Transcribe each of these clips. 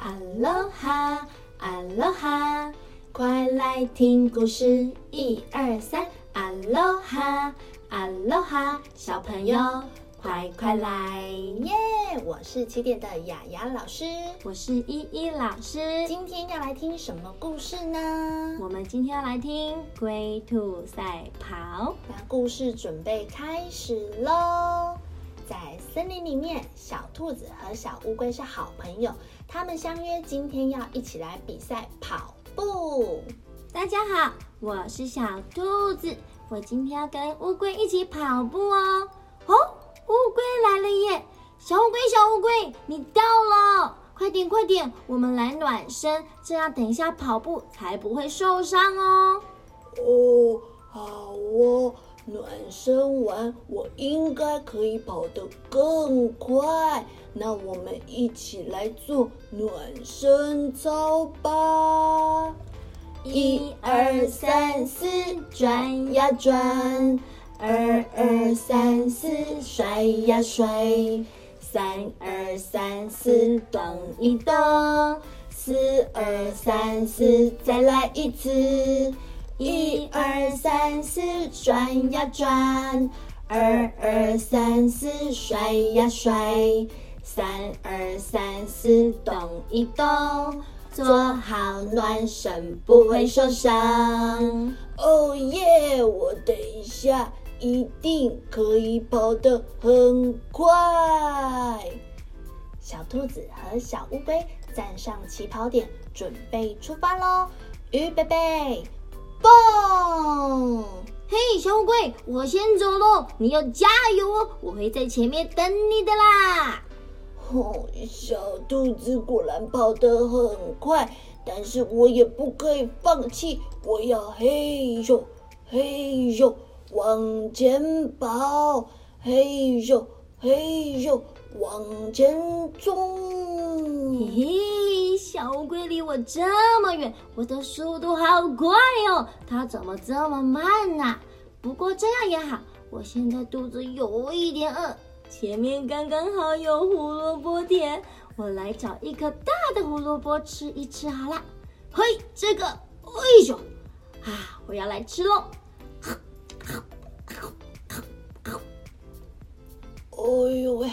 阿罗哈，阿罗哈，快来听故事，一二三，阿罗哈，阿罗哈，小朋友快快来！耶！我是起点的雅雅老师，我是依依老师。今天要来听什么故事呢？我们今天要来听龟兔赛跑。那故事准备开始喽！在森林里面，小兔子和小乌龟是好朋友。他们相约今天要一起来比赛跑步。大家好，我是小兔子，我今天要跟乌龟一起跑步哦。哦，乌龟来了耶！小乌龟，小乌龟，你到了，快点快点，我们来暖身，这样等一下跑步才不会受伤哦。哦，好哦。暖身完，我应该可以跑得更快。那我们一起来做暖身操吧！一二三四，转呀转；二二三四，甩呀甩；三二三四，动一动；四二三四，再来一次。三四，转呀转；二二三四，甩呀甩；三二三四，动一动。做好暖身，不会受伤。哦耶！我等一下一定可以跑得很快。小兔子和小乌龟站上起跑点，准备出发喽！预备备。蹦！嘿，小乌龟，我先走喽，你要加油哦，我会在前面等你的啦。哦，小兔子果然跑得很快，但是我也不可以放弃，我要嘿咻嘿咻往前跑，嘿咻嘿咻往前冲。嘿嘿。小乌龟离我这么远，我的速度好快哦，它怎么这么慢呢？不过这样也好，我现在肚子有一点饿，前面刚刚好有胡萝卜田，我来找一颗大的胡萝卜吃一吃好了。嘿，这个，哎呦，啊，我要来吃喽！哎呦喂，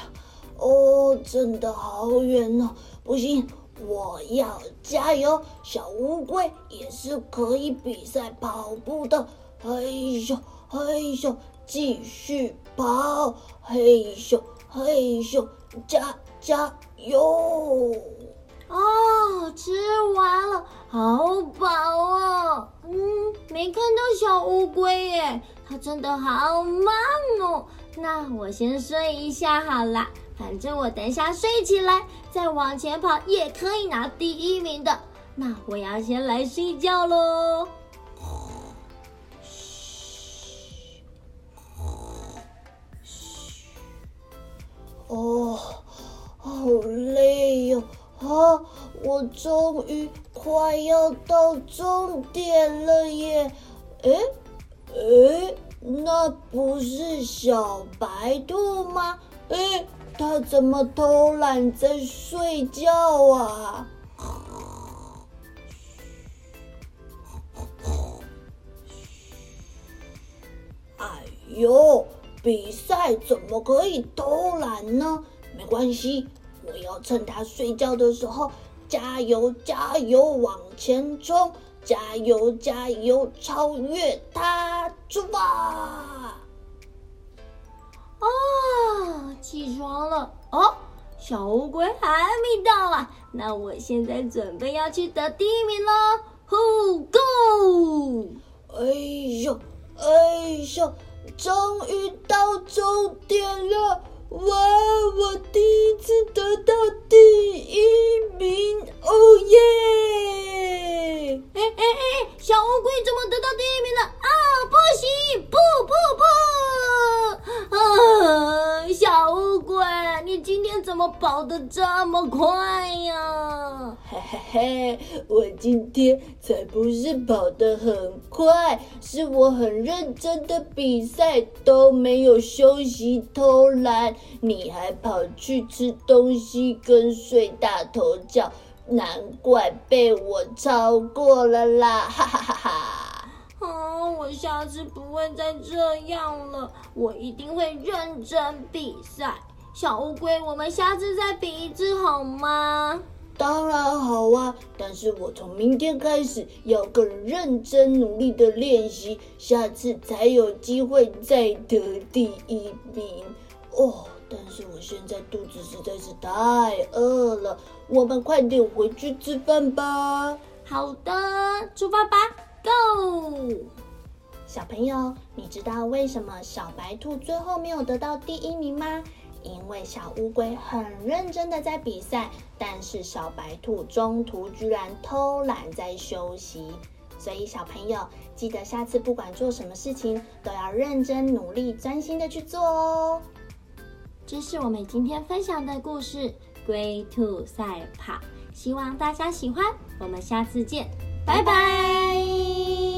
哦，真的好远哦，不行。我要加油！小乌龟也是可以比赛跑步的。嘿咻嘿咻，继续跑！嘿咻嘿咻，加加油！哦，吃完了，好饱哦。嗯，没看到小乌龟耶，它真的好慢哦。那我先睡一下好了。反正我等一下睡起来再往前跑也可以拿第一名的。那我要先来睡觉喽。嘘，嘘，哦，好累哟！啊，我终于快要到终点了耶！哎哎，那不是小白兔吗？哎。他怎么偷懒在睡觉啊？哎呦，比赛怎么可以偷懒呢？没关系，我要趁他睡觉的时候加油加油往前冲，加油加油超越他，出发！哦，起床了哦，小乌龟还没到啊，那我现在准备要去得第一名喽，Who go？哎呦，哎呦，终于到终点了！哇，我第一次得到第一名，哦耶！哎哎哎，小乌龟怎么得到第一名了？啊，不行，不不不！啊，小乌龟，你今天怎么跑得这么快呀？嘿嘿嘿，我今天才不是跑得很快，是我很认真的比赛，都没有休息偷懒。你还跑去吃东西跟睡大头觉，难怪被我超过了啦！哈哈哈哈！哦，我下次不会再这样了，我一定会认真比赛。小乌龟，我们下次再比一次好吗？当然好啊，但是我从明天开始要更认真努力的练习，下次才有机会再得第一名哦。但是我现在肚子实在是太饿了，我们快点回去吃饭吧。好的，出发吧，Go！小朋友，你知道为什么小白兔最后没有得到第一名吗？因为小乌龟很认真的在比赛，但是小白兔中途居然偷懒在休息。所以小朋友记得下次不管做什么事情，都要认真努力、专心的去做哦。这是我们今天分享的故事《龟兔赛跑》，希望大家喜欢。我们下次见，拜拜。